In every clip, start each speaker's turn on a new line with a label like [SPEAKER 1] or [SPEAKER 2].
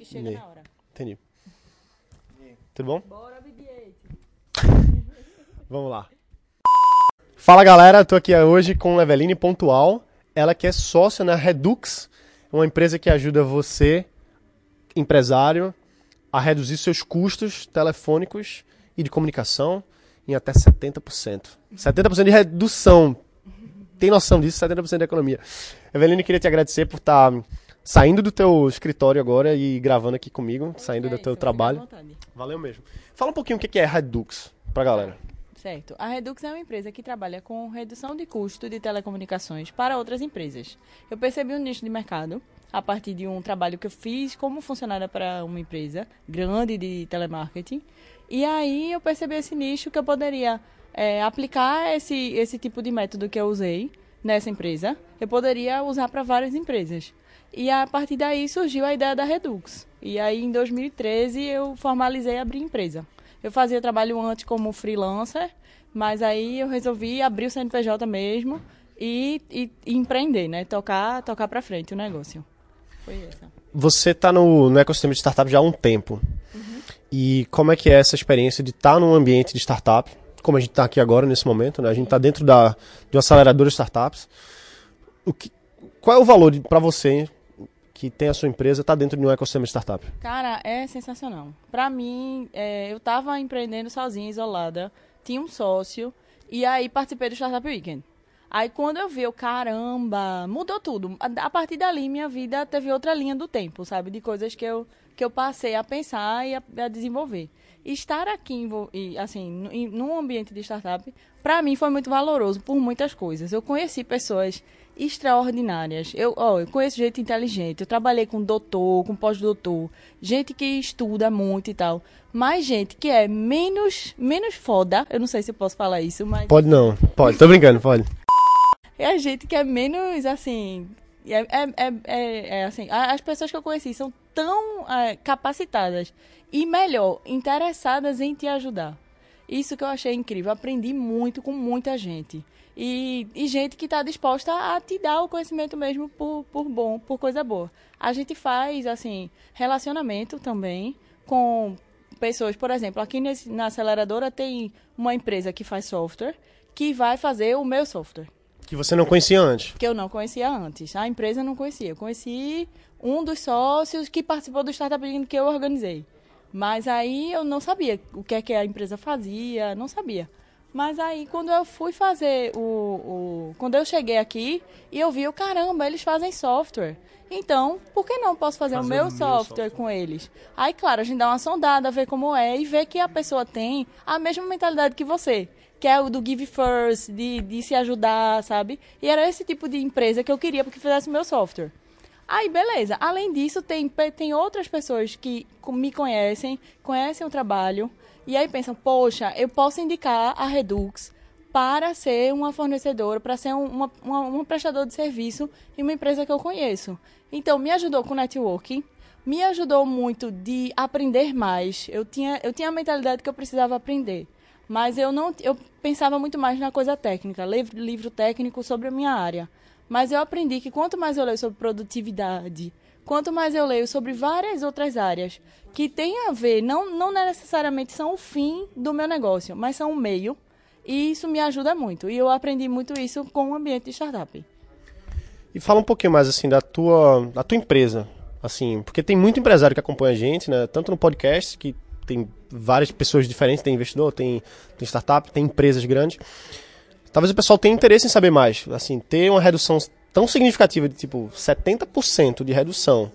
[SPEAKER 1] que chega na hora.
[SPEAKER 2] Entendi. Tudo bom?
[SPEAKER 1] Bora, BB-8.
[SPEAKER 2] Vamos lá. Fala galera, tô aqui hoje com Eveline Pontual, ela que é sócia na Redux, uma empresa que ajuda você, empresário, a reduzir seus custos telefônicos e de comunicação em até 70%. 70% de redução. Tem noção disso? 70% da economia. Eveline, queria te agradecer por estar saindo do teu escritório agora e gravando aqui comigo, saindo
[SPEAKER 1] É
[SPEAKER 2] do
[SPEAKER 1] isso,
[SPEAKER 2] teu trabalho. Valeu mesmo. Fala um pouquinho o que é Redux pra galera.
[SPEAKER 1] Certo. A Redux é uma empresa que trabalha com redução de custo de telecomunicações para outras empresas. Eu percebi um nicho de mercado a partir de um trabalho que eu fiz como funcionária para uma empresa grande de telemarketing. E aí eu percebi esse nicho que eu poderia é, aplicar esse, esse tipo de método que eu usei nessa empresa. Eu poderia usar para várias empresas. E a partir daí surgiu a ideia da Redux. E aí em 2013 eu formalizei e abri empresa. Eu fazia trabalho antes como freelancer, mas aí eu resolvi abrir o CNPJ mesmo e, e, e empreender, né? Tocar, tocar para frente o negócio. Foi essa.
[SPEAKER 2] Você está no, no ecossistema de startup já há um tempo. E como é que é essa experiência de estar num ambiente de startup, como a gente está aqui agora nesse momento, né? A gente está dentro da, de uma aceleradora de startups. O que, qual é o valor para você que tem a sua empresa estar dentro de um ecossistema de startup?
[SPEAKER 1] Cara, é sensacional. Pra mim, é, eu tava empreendendo sozinha, isolada, tinha um sócio, e aí participei do Startup Weekend. Aí quando eu vi, eu, caramba, mudou tudo. A, a partir dali, minha vida teve outra linha do tempo, sabe? De coisas que eu, que eu passei a pensar e a, a desenvolver. Estar aqui, assim, num ambiente de startup, pra mim foi muito valoroso por muitas coisas. Eu conheci pessoas extraordinárias. Eu, ó, eu conheço gente inteligente. Eu trabalhei com doutor, com pós-doutor, gente que estuda muito e tal. Mas gente que é menos, menos foda. Eu não sei se eu posso falar isso, mas
[SPEAKER 2] Pode não, pode. Tô brincando, pode.
[SPEAKER 1] é a gente que é menos assim. É, é, é, é- é assim, as pessoas que eu conheci são tão é, capacitadas e melhor, interessadas em te ajudar. Isso que eu achei incrível. Aprendi muito com muita gente. E, e gente que está disposta a te dar o conhecimento mesmo por, por bom, por coisa boa. A gente faz, assim, relacionamento também com pessoas. Por exemplo, aqui nesse, na aceleradora tem uma empresa que faz software que vai fazer o meu software
[SPEAKER 2] Que você não conhecia antes.
[SPEAKER 1] que eu não conhecia antes. A empresa não conhecia. Eu conheci um dos sócios que participou do Startup Weekend que eu organizei. Mas aí eu não sabia o que é que a empresa fazia, não sabia. Mas aí quando eu fui fazer o, o quando eu cheguei aqui e eu vi, o caramba, eles fazem software. Então, por que não posso fazer,
[SPEAKER 2] Fazer
[SPEAKER 1] o meu, software,
[SPEAKER 2] software.
[SPEAKER 1] com eles? Aí, claro, a gente dá uma sondada, ver como é e ver que a pessoa tem a mesma mentalidade que você. Que é o do give first, de, de se ajudar, sabe? E era esse tipo de empresa que eu queria porque fizesse o meu software. Aí, beleza. Além disso, tem, tem outras pessoas que me conhecem, conhecem o trabalho, e aí pensam, poxa, eu posso indicar a Redux para ser uma fornecedora, para ser um, uma, uma, um prestador de serviço em uma empresa que eu conheço. Então, me ajudou com networking, me ajudou muito de aprender mais. Eu tinha, eu tinha a mentalidade que eu precisava aprender. Mas eu não eu pensava muito mais na coisa técnica, livro, livro técnico sobre a minha área. Mas eu aprendi que quanto mais eu leio sobre produtividade, quanto mais eu leio sobre várias outras áreas que têm a ver, não, não necessariamente são o fim do meu negócio, mas são o meio, e isso me ajuda muito. E eu aprendi muito isso com o ambiente de startup.
[SPEAKER 2] E fala um pouquinho mais assim da tua, da tua empresa, assim, porque tem muito empresário que acompanha a gente, né? Tanto no podcast que tem várias pessoas diferentes, tem investidor, tem, tem startup, tem empresas grandes. Talvez o pessoal tenha interesse em saber mais, assim, ter uma redução tão significativa de tipo 70% de redução,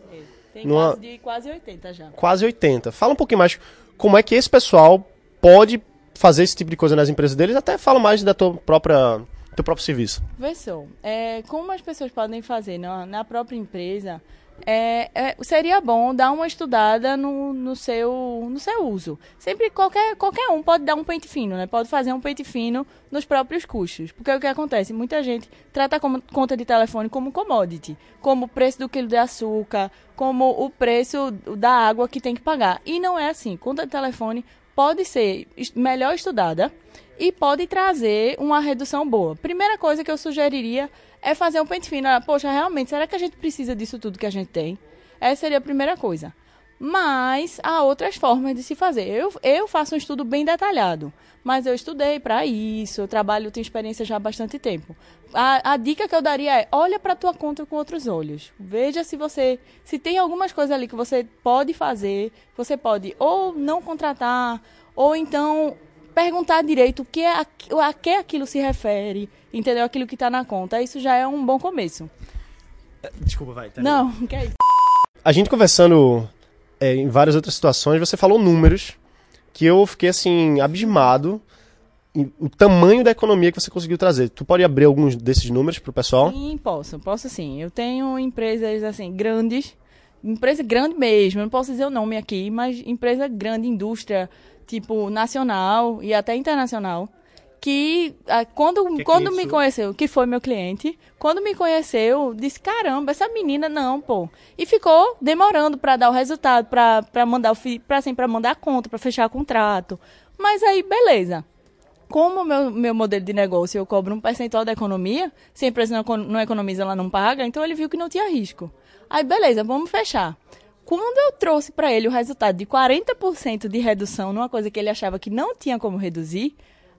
[SPEAKER 1] Tem
[SPEAKER 2] Numa-
[SPEAKER 1] caso de quase 80 já.
[SPEAKER 2] quase 80. Fala um pouquinho mais como é que esse pessoal pode fazer esse tipo de coisa nas empresas deles, até fala mais da tua própria teu próprio serviço.
[SPEAKER 1] Vê só, é, como as pessoas podem fazer na, na própria empresa, é, é, seria bom dar uma estudada no, no, seu, no seu uso. Sempre qualquer, qualquer um pode dar um pente fino, né? Pode fazer um pente fino nos próprios custos. Porque o que acontece? Muita gente trata como- conta de telefone como commodity, como o preço do quilo de açúcar, como o preço da água que tem que pagar. E não é assim. Conta de telefone pode ser melhor estudada e pode trazer uma redução boa. Primeira coisa que eu sugeriria é fazer um pente fino. Ah, Poxa, realmente, será que a gente precisa disso tudo que a gente tem? Essa seria a primeira coisa. Mas há outras formas de se fazer. Eu, eu faço um estudo bem detalhado, mas eu estudei para isso, eu trabalho, tenho experiência já há bastante tempo. A, a dica que eu daria é: olha para a tua conta com outros olhos. Veja se você se tem algumas coisas ali que você pode fazer, você pode ou não contratar, ou então perguntar direito o que é a, que aquilo se refere, entendeu? Aquilo que está na conta. Isso já é um bom começo.
[SPEAKER 2] Desculpa, vai.
[SPEAKER 1] Tá não, que é isso.
[SPEAKER 2] A gente conversando é, em várias outras situações, você falou números que eu fiquei assim, abismado o tamanho da economia que você conseguiu trazer. Tu pode abrir alguns desses números para o pessoal?
[SPEAKER 1] Sim, posso, posso sim. Eu tenho empresas assim grandes, empresa grande mesmo. Eu não posso dizer o nome aqui, mas empresa grande, indústria tipo nacional e até internacional, que ah, quando, que quando me conheceu, que foi meu cliente, quando me conheceu, disse: caramba, essa menina não, pô. E ficou demorando para dar o resultado, para mandar o para assim, para mandar a conta, para fechar o contrato. Mas aí, beleza. Como meu, meu modelo de negócio eu cobro um percentual da economia, se a empresa não, não economiza, ela não paga, então ele viu que não tinha risco. Aí, beleza, vamos fechar. Quando eu trouxe para ele o resultado de 40% de redução numa coisa que ele achava que não tinha como reduzir,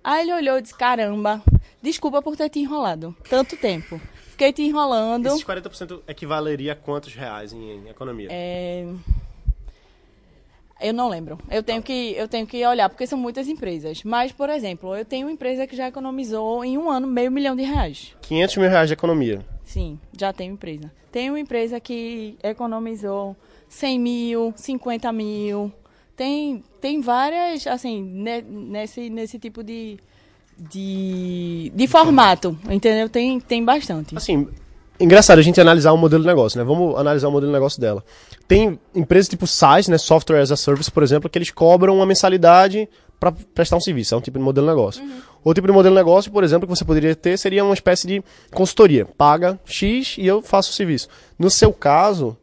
[SPEAKER 1] Aí ele olhou e disse: Caramba, desculpa por ter te enrolado tanto tempo. Fiquei te enrolando.
[SPEAKER 2] Esses 40% equivaleria a quantos reais em, em economia?
[SPEAKER 1] É... Eu não lembro. Eu tenho, que, eu tenho que olhar, porque são muitas empresas. Mas, por exemplo, eu tenho uma empresa que já economizou em um ano meio milhão de reais.
[SPEAKER 2] 500 mil reais de economia?
[SPEAKER 1] Sim, já tenho empresa. Tem uma empresa que economizou 100 mil, 50 mil. Tem, tem várias, assim, nesse, nesse tipo de, de, de formato, entendeu? Tem, tem bastante.
[SPEAKER 2] Assim, engraçado a gente analisar o modelo de negócio, né? Vamos analisar o modelo de negócio dela. Tem empresas tipo SaaS, né? Software as a Service, por exemplo, que eles cobram uma mensalidade para prestar um serviço. É um tipo de modelo de negócio. Uhum. Outro tipo de modelo de negócio, por exemplo, que você poderia ter seria uma espécie de consultoria. Paga X e eu faço o serviço. No seu caso,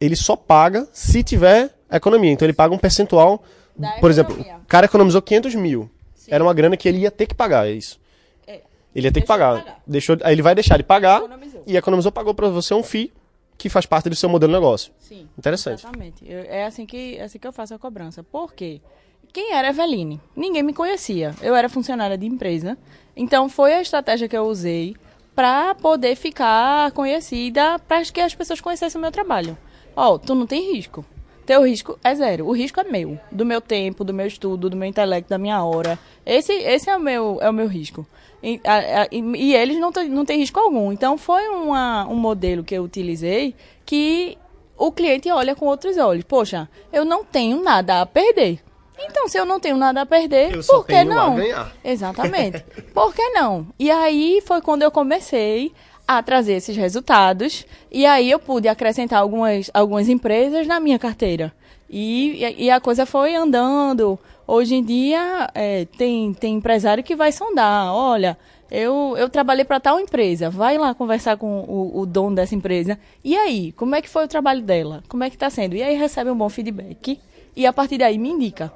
[SPEAKER 2] ele só paga se tiver economia. Então ele paga um percentual. Da por economia. exemplo, o cara economizou 500 mil. Sim. Era uma grana que ele ia ter que pagar, é isso. É. Ele ia ter que pagar. pagar. Deixou, aí ele vai deixar de pagar economizou. e economizou, pagou para você um FII que faz parte do seu modelo de negócio.
[SPEAKER 1] Sim.
[SPEAKER 2] Interessante.
[SPEAKER 1] Exatamente. Eu, é assim que, é assim que eu faço a cobrança. Por quê? Quem era Eveline? Ninguém me conhecia. Eu era funcionária de empresa. Então foi a estratégia que eu usei para poder ficar conhecida, para que as pessoas conhecessem o meu trabalho. Ó, oh, tu não tem risco. Teu risco é zero. O risco é meu. Do meu tempo, do meu estudo, do meu intelecto, da minha hora. Esse, esse é, o meu, é o meu risco. E, a, a, e eles não, não têm risco algum. Então, foi uma, um modelo que eu utilizei que o cliente olha com outros olhos. Poxa, eu não tenho nada a perder. Então, se eu não tenho nada a perder, eu por que não? Exatamente. por que não? E aí foi quando eu comecei a trazer esses resultados e aí eu pude acrescentar algumas, algumas empresas na minha carteira. E, e a coisa foi andando. Hoje em dia é, tem, tem empresário que vai sondar, olha, eu, eu trabalhei para tal empresa, vai lá conversar com o, o, dono dessa empresa. E aí, como é que foi o trabalho dela? Como é que está sendo? E aí recebe um bom feedback e a partir daí me indica.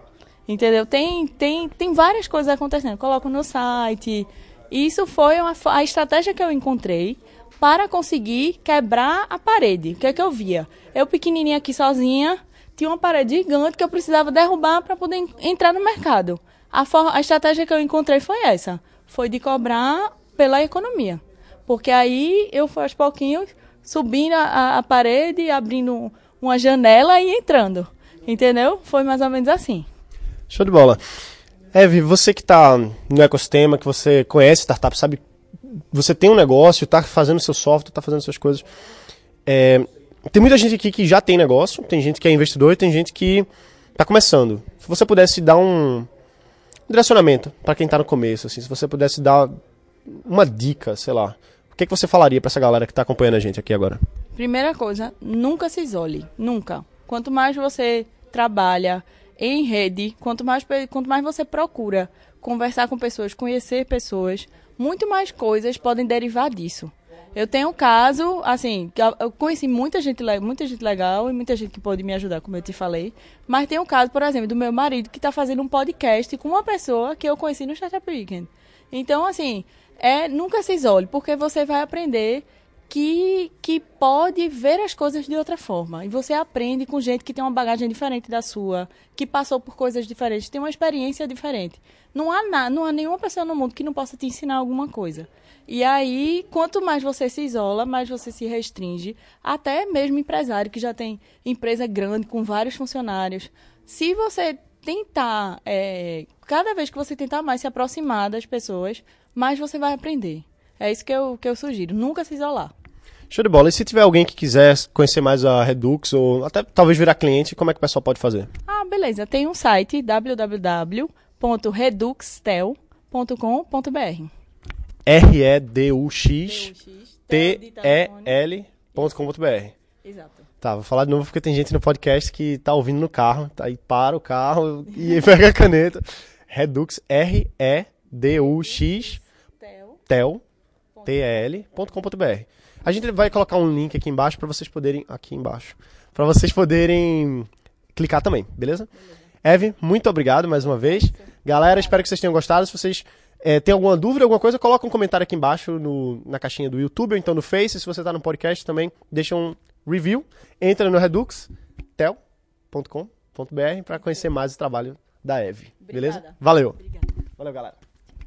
[SPEAKER 1] Entendeu? Tem, tem, tem várias coisas acontecendo. Coloco no site, isso foi uma, a estratégia que eu encontrei para conseguir quebrar a parede. O que é que eu via? Eu pequenininha aqui sozinha, tinha uma parede gigante que eu precisava derrubar para poder entrar no mercado. A, for, a estratégia que eu encontrei foi essa, foi de cobrar pela economia. Porque aí eu fui aos pouquinhos subindo a, a parede, abrindo uma janela e entrando. Entendeu? Foi mais ou menos assim.
[SPEAKER 2] Show de bola. Eve, você que está no ecossistema, que você conhece startup, sabe, você tem um negócio, está fazendo seu software, está fazendo suas coisas. É, tem muita gente aqui que já tem negócio, tem gente que é investidor e tem gente que está começando. Se você pudesse dar um direcionamento para quem está no começo, assim, se você pudesse dar uma dica, sei lá, o que, que você falaria para essa galera que está acompanhando a gente aqui agora?
[SPEAKER 1] Primeira coisa, nunca se isole, nunca. Quanto mais você trabalha, em rede, quanto mais, quanto mais você procura conversar com pessoas, conhecer pessoas, muito mais coisas podem derivar disso. Eu tenho um caso, assim, eu conheci muita gente, muita gente legal e muita gente que pode me ajudar, como eu te falei. Mas tem um caso, por exemplo, do meu marido que está fazendo um podcast com uma pessoa que eu conheci no Startup Weekend. Então, assim, é, nunca se isole, porque você vai aprender que, que pode ver as coisas de outra forma. E você aprende com gente que tem uma bagagem diferente da sua, que passou por coisas diferentes, tem uma experiência diferente. Não há, na, não há nenhuma pessoa no mundo que não possa te ensinar alguma coisa. E aí, quanto mais você se isola, mais você se restringe. Até mesmo empresário que já tem empresa grande, com vários funcionários. Se você tentar, é, cada vez que você tentar mais se aproximar das pessoas, mais você vai aprender. É isso que eu, que eu sugiro. Nunca se isolar.
[SPEAKER 2] Show de bola. E se tiver alguém que quiser conhecer mais a Redux ou até talvez virar cliente, como é que o pessoal pode fazer?
[SPEAKER 1] Ah, beleza. Tem um site www.reduxtel.com.br.
[SPEAKER 2] R-E-D-U-X-T-E-L.com.br.
[SPEAKER 1] Exato.
[SPEAKER 2] Tá, vou falar de novo porque tem gente no podcast que tá ouvindo no carro, tá aí para o carro e pega a caneta. Redux, R-E-D-U-X,
[SPEAKER 1] Tel.
[SPEAKER 2] tel, T-E-L.com.br. A gente vai colocar um link aqui embaixo para vocês poderem, aqui embaixo, para vocês poderem clicar também, beleza? Eve, muito obrigado mais uma vez. Galera, espero que vocês tenham gostado. Se vocês eh, têm alguma dúvida, alguma coisa, coloca um comentário aqui embaixo no, na caixinha do YouTube ou então no Face. Se você está no podcast também, deixa um review. Entra no reduxtel.com.br para conhecer mais o trabalho da Eve. Beleza?
[SPEAKER 1] Obrigada.
[SPEAKER 2] Valeu.
[SPEAKER 1] Obrigada.
[SPEAKER 2] Valeu, galera.